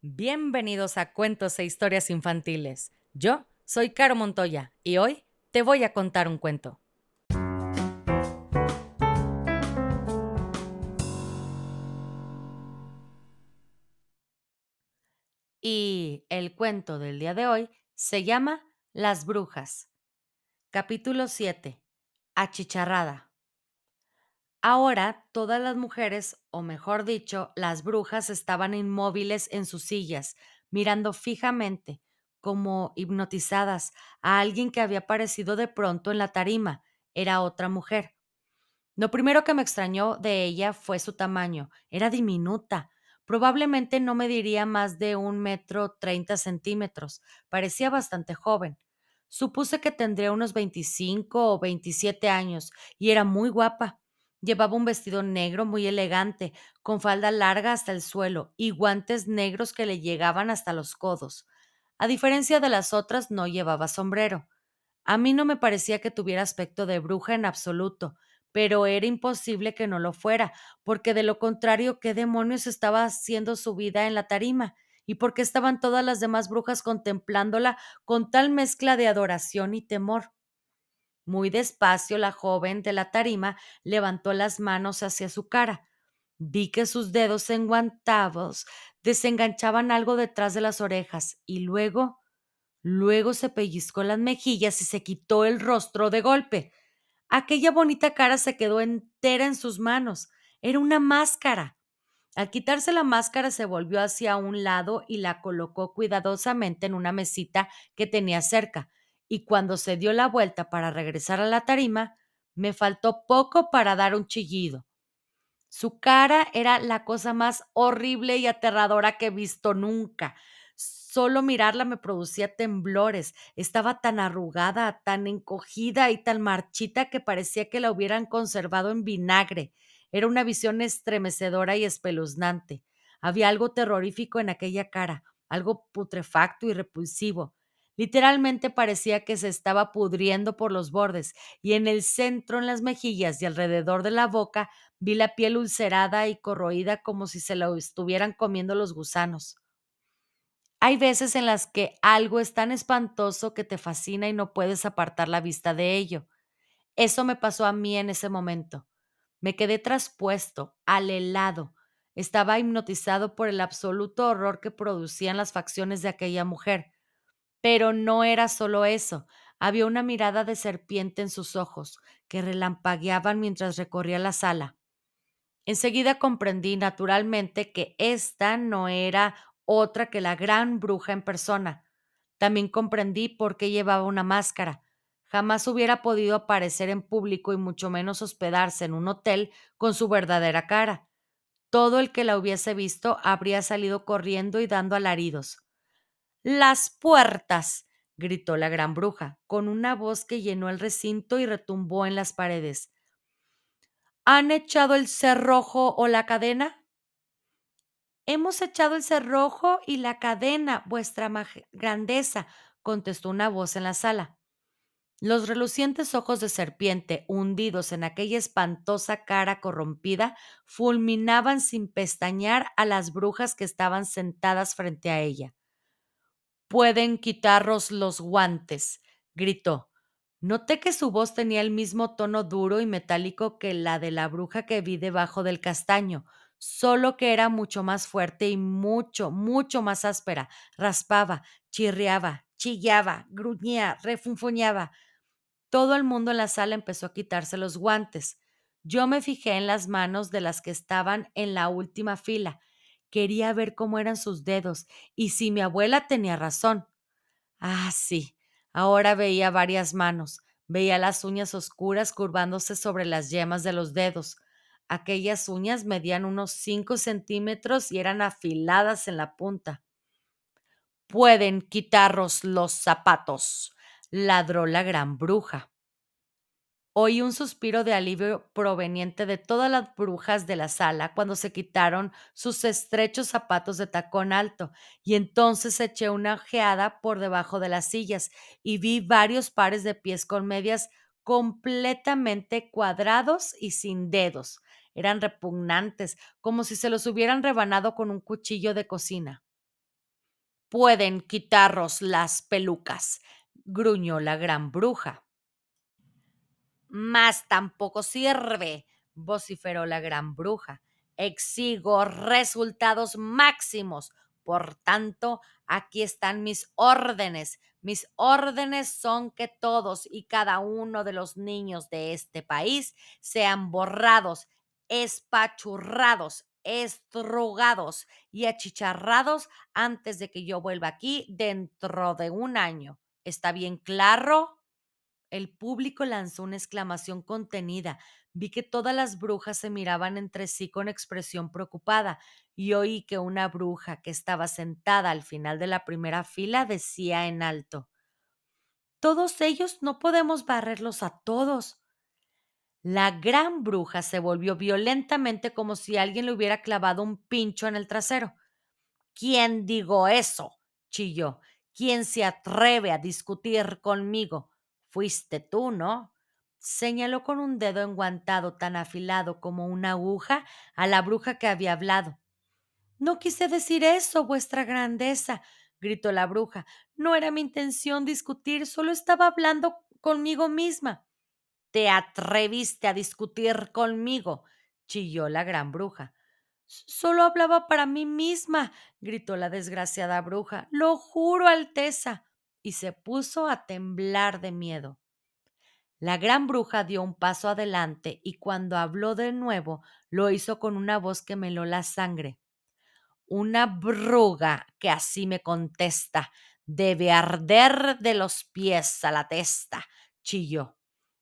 Bienvenidos a Cuentos e Historias Infantiles. Yo soy Caro Montoya y hoy te voy a contar un cuento. Y el cuento del día de hoy se llama Las Brujas. Capítulo 7. Achicharrada. Ahora todas las mujeres, o mejor dicho, las brujas, estaban inmóviles en sus sillas, mirando fijamente, como hipnotizadas, a alguien que había aparecido de pronto en la tarima. Era otra mujer. Lo primero que me extrañó de ella fue su tamaño. Era diminuta. Probablemente no mediría más de un metro treinta centímetros. Parecía bastante joven. Supuse que tendría unos veinticinco o veintisiete años y era muy guapa. Llevaba un vestido negro muy elegante, con falda larga hasta el suelo y guantes negros que le llegaban hasta los codos. A diferencia de las otras, no llevaba sombrero. A mí no me parecía que tuviera aspecto de bruja en absoluto, pero era imposible que no lo fuera, porque de lo contrario, ¿qué demonios estaba haciendo su vida en la tarima? ¿Y por qué estaban todas las demás brujas contemplándola con tal mezcla de adoración y temor? Muy despacio la joven de la tarima levantó las manos hacia su cara. Vi que sus dedos enguantados desenganchaban algo detrás de las orejas y luego, luego se pellizcó las mejillas y se quitó el rostro de golpe. Aquella bonita cara se quedó entera en sus manos. Era una máscara. Al quitarse la máscara se volvió hacia un lado y la colocó cuidadosamente en una mesita que tenía cerca y cuando se dio la vuelta para regresar a la tarima, me faltó poco para dar un chillido. Su cara era la cosa más horrible y aterradora que he visto nunca. Solo mirarla me producía temblores. Estaba tan arrugada, tan encogida y tan marchita que parecía que la hubieran conservado en vinagre. Era una visión estremecedora y espeluznante. Había algo terrorífico en aquella cara, algo putrefacto y repulsivo. Literalmente parecía que se estaba pudriendo por los bordes, y en el centro, en las mejillas y alrededor de la boca, vi la piel ulcerada y corroída como si se lo estuvieran comiendo los gusanos. Hay veces en las que algo es tan espantoso que te fascina y no puedes apartar la vista de ello. Eso me pasó a mí en ese momento. Me quedé traspuesto, alelado. Estaba hipnotizado por el absoluto horror que producían las facciones de aquella mujer pero no era solo eso. Había una mirada de serpiente en sus ojos, que relampagueaban mientras recorría la sala. Enseguida comprendí naturalmente que esta no era otra que la gran bruja en persona. También comprendí por qué llevaba una máscara. Jamás hubiera podido aparecer en público y mucho menos hospedarse en un hotel con su verdadera cara. Todo el que la hubiese visto habría salido corriendo y dando alaridos. Las puertas. gritó la gran bruja, con una voz que llenó el recinto y retumbó en las paredes. ¿Han echado el cerrojo o la cadena? Hemos echado el cerrojo y la cadena, vuestra grandeza, contestó una voz en la sala. Los relucientes ojos de serpiente, hundidos en aquella espantosa cara corrompida, fulminaban sin pestañear a las brujas que estaban sentadas frente a ella. Pueden quitaros los guantes, gritó. Noté que su voz tenía el mismo tono duro y metálico que la de la bruja que vi debajo del castaño, solo que era mucho más fuerte y mucho, mucho más áspera. Raspaba, chirriaba, chillaba, gruñía, refunfuñaba. Todo el mundo en la sala empezó a quitarse los guantes. Yo me fijé en las manos de las que estaban en la última fila Quería ver cómo eran sus dedos y si mi abuela tenía razón. Ah, sí, ahora veía varias manos, veía las uñas oscuras curvándose sobre las yemas de los dedos. Aquellas uñas medían unos cinco centímetros y eran afiladas en la punta. Pueden quitaros los zapatos, ladró la gran bruja. Oí un suspiro de alivio proveniente de todas las brujas de la sala cuando se quitaron sus estrechos zapatos de tacón alto, y entonces eché una ojeada por debajo de las sillas y vi varios pares de pies con medias completamente cuadrados y sin dedos. Eran repugnantes, como si se los hubieran rebanado con un cuchillo de cocina. pueden quitaros las pelucas, gruñó la gran bruja. Más tampoco sirve, vociferó la gran bruja. Exigo resultados máximos. Por tanto, aquí están mis órdenes. Mis órdenes son que todos y cada uno de los niños de este país sean borrados, espachurrados, estrugados y achicharrados antes de que yo vuelva aquí dentro de un año. ¿Está bien claro? El público lanzó una exclamación contenida. Vi que todas las brujas se miraban entre sí con expresión preocupada y oí que una bruja que estaba sentada al final de la primera fila decía en alto Todos ellos no podemos barrerlos a todos. La gran bruja se volvió violentamente como si alguien le hubiera clavado un pincho en el trasero. ¿Quién digo eso? chilló. ¿Quién se atreve a discutir conmigo? Fuiste tú, ¿no? Señaló con un dedo enguantado tan afilado como una aguja a la bruja que había hablado. No quise decir eso, vuestra grandeza, gritó la bruja. No era mi intención discutir, solo estaba hablando conmigo misma. Te atreviste a discutir conmigo, chilló la gran bruja. Solo hablaba para mí misma, gritó la desgraciada bruja. Lo juro, Alteza y se puso a temblar de miedo. La gran bruja dio un paso adelante y cuando habló de nuevo lo hizo con una voz que meló la sangre. Una bruga que así me contesta debe arder de los pies a la testa, chilló.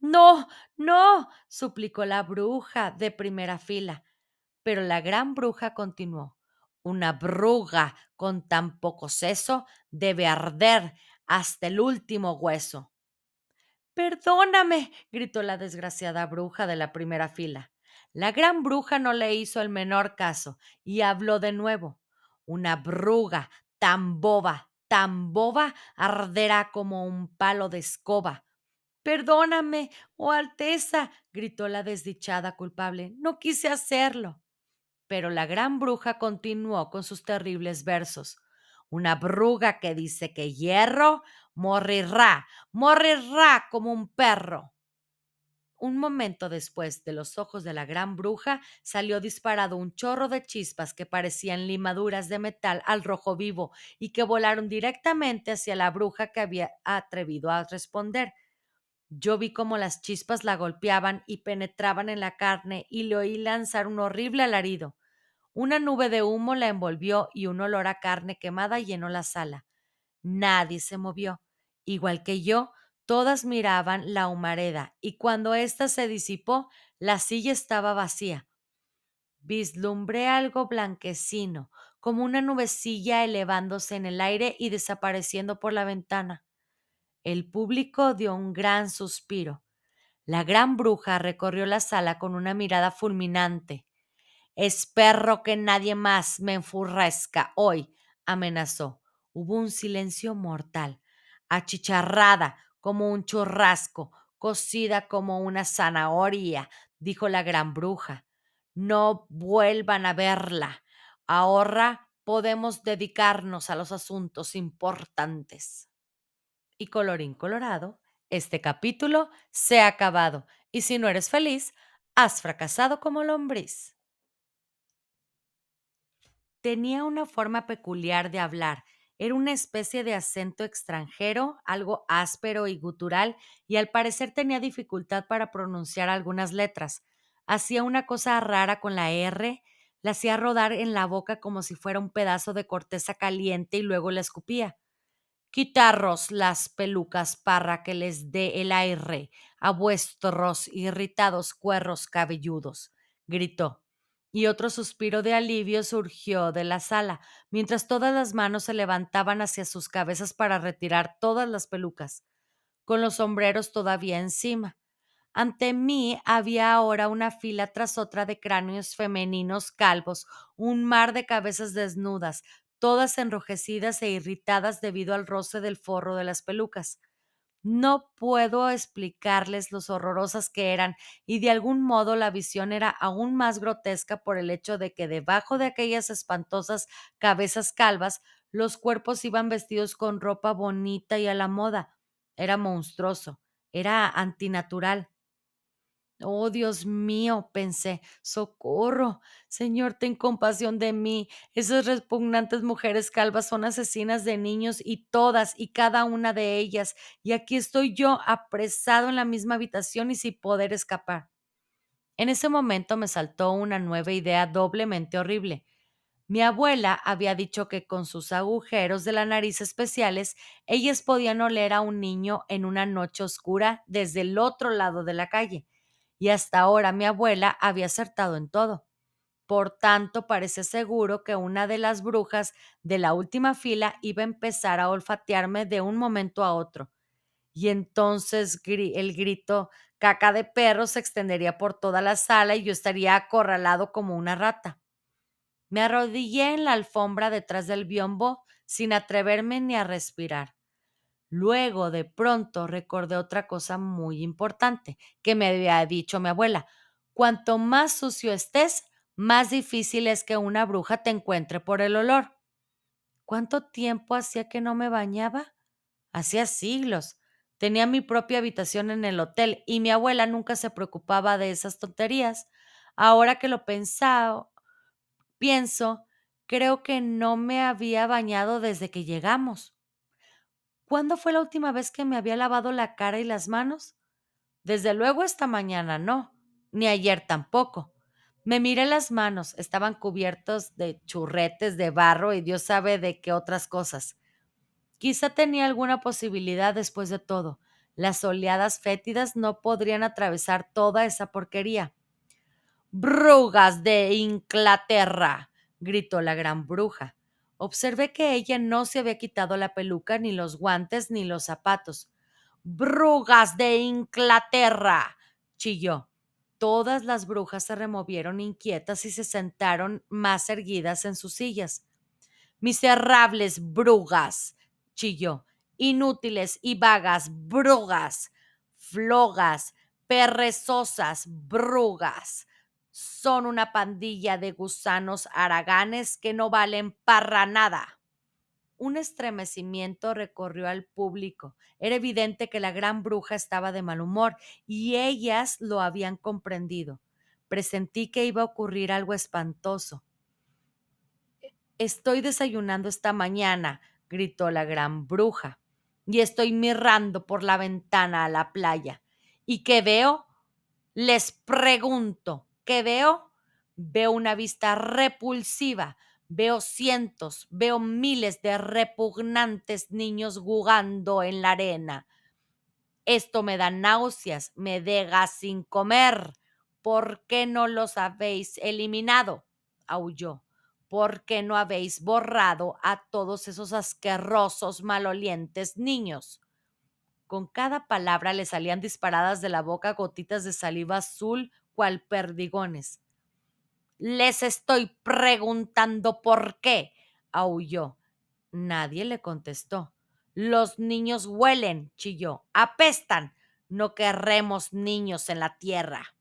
No, no, suplicó la bruja de primera fila. Pero la gran bruja continuó. Una bruga con tan poco seso debe arder hasta el último hueso. Perdóname, gritó la desgraciada bruja de la primera fila. La gran bruja no le hizo el menor caso y habló de nuevo. Una bruga tan boba, tan boba, arderá como un palo de escoba. Perdóname, oh Alteza, gritó la desdichada culpable. No quise hacerlo. Pero la gran bruja continuó con sus terribles versos. Una bruja que dice que hierro morirá, morirá como un perro. Un momento después de los ojos de la gran bruja salió disparado un chorro de chispas que parecían limaduras de metal al rojo vivo y que volaron directamente hacia la bruja que había atrevido a responder. Yo vi cómo las chispas la golpeaban y penetraban en la carne y le oí lanzar un horrible alarido. Una nube de humo la envolvió y un olor a carne quemada llenó la sala. Nadie se movió. Igual que yo, todas miraban la humareda y cuando ésta se disipó, la silla estaba vacía. Vislumbré algo blanquecino, como una nubecilla elevándose en el aire y desapareciendo por la ventana. El público dio un gran suspiro. La gran bruja recorrió la sala con una mirada fulminante. Espero que nadie más me enfurrezca hoy, amenazó. Hubo un silencio mortal, achicharrada como un churrasco, cocida como una zanahoria, dijo la gran bruja. No vuelvan a verla. Ahora podemos dedicarnos a los asuntos importantes. Y colorín colorado, este capítulo se ha acabado. Y si no eres feliz, has fracasado como lombriz. Tenía una forma peculiar de hablar. Era una especie de acento extranjero, algo áspero y gutural, y al parecer tenía dificultad para pronunciar algunas letras. Hacía una cosa rara con la R, la hacía rodar en la boca como si fuera un pedazo de corteza caliente y luego la escupía. Quitarros las pelucas para que les dé el aire a vuestros irritados cuerros cabelludos, gritó y otro suspiro de alivio surgió de la sala, mientras todas las manos se levantaban hacia sus cabezas para retirar todas las pelucas, con los sombreros todavía encima. Ante mí había ahora una fila tras otra de cráneos femeninos calvos, un mar de cabezas desnudas, todas enrojecidas e irritadas debido al roce del forro de las pelucas. No puedo explicarles los horrorosas que eran y de algún modo la visión era aún más grotesca por el hecho de que debajo de aquellas espantosas cabezas calvas Los cuerpos iban vestidos con ropa bonita y a la moda. Era monstruoso, era antinatural. Oh, Dios mío, pensé, socorro. Señor, ten compasión de mí. Esas repugnantes mujeres calvas son asesinas de niños y todas y cada una de ellas. Y aquí estoy yo, apresado en la misma habitación y sin poder escapar. En ese momento me saltó una nueva idea doblemente horrible. Mi abuela había dicho que con sus agujeros de la nariz especiales, ellas podían oler a un niño en una noche oscura desde el otro lado de la calle y hasta ahora mi abuela había acertado en todo. Por tanto, parece seguro que una de las brujas de la última fila iba a empezar a olfatearme de un momento a otro. Y entonces el grito caca de perro se extendería por toda la sala y yo estaría acorralado como una rata. Me arrodillé en la alfombra detrás del biombo sin atreverme ni a respirar. Luego, de pronto, recordé otra cosa muy importante que me había dicho mi abuela. Cuanto más sucio estés, más difícil es que una bruja te encuentre por el olor. ¿Cuánto tiempo hacía que no me bañaba? Hacía siglos. Tenía mi propia habitación en el hotel y mi abuela nunca se preocupaba de esas tonterías. Ahora que lo pensado, pienso, creo que no me había bañado desde que llegamos. ¿Cuándo fue la última vez que me había lavado la cara y las manos? Desde luego esta mañana no, ni ayer tampoco. Me miré las manos, estaban cubiertos de churretes de barro y Dios sabe de qué otras cosas. Quizá tenía alguna posibilidad después de todo. Las oleadas fétidas no podrían atravesar toda esa porquería. Brugas de Inglaterra, gritó la gran bruja. Observé que ella no se había quitado la peluca, ni los guantes, ni los zapatos. Brujas de Inglaterra. chilló. Todas las brujas se removieron inquietas y se sentaron más erguidas en sus sillas. Miserables brujas. chilló. Inútiles y vagas brujas. Flogas, perezosas brujas son una pandilla de gusanos haraganes que no valen para nada. Un estremecimiento recorrió al público. Era evidente que la gran bruja estaba de mal humor y ellas lo habían comprendido. Presentí que iba a ocurrir algo espantoso. Estoy desayunando esta mañana, gritó la gran bruja, y estoy mirando por la ventana a la playa. ¿Y qué veo? Les pregunto, ¿Qué veo? Veo una vista repulsiva, veo cientos, veo miles de repugnantes niños jugando en la arena. Esto me da náuseas, me deja sin comer. ¿Por qué no los habéis eliminado? aulló. ¿Por qué no habéis borrado a todos esos asquerosos, malolientes niños? Con cada palabra le salían disparadas de la boca gotitas de saliva azul cual perdigones. Les estoy preguntando por qué, aulló. Nadie le contestó. Los niños huelen, chilló. Apestan. No querremos niños en la tierra.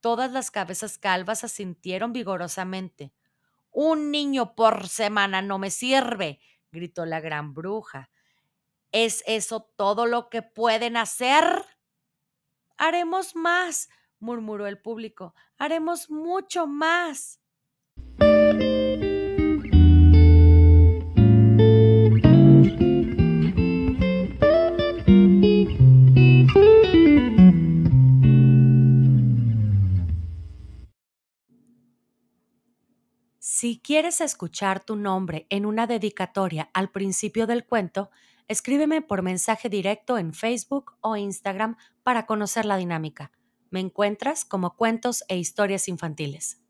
Todas las cabezas calvas asintieron vigorosamente. Un niño por semana no me sirve, gritó la gran bruja. ¿Es eso todo lo que pueden hacer? Haremos más, murmuró el público. Haremos mucho más. Si quieres escuchar tu nombre en una dedicatoria al principio del cuento, escríbeme por mensaje directo en Facebook o Instagram para conocer la dinámica. Me encuentras como cuentos e historias infantiles.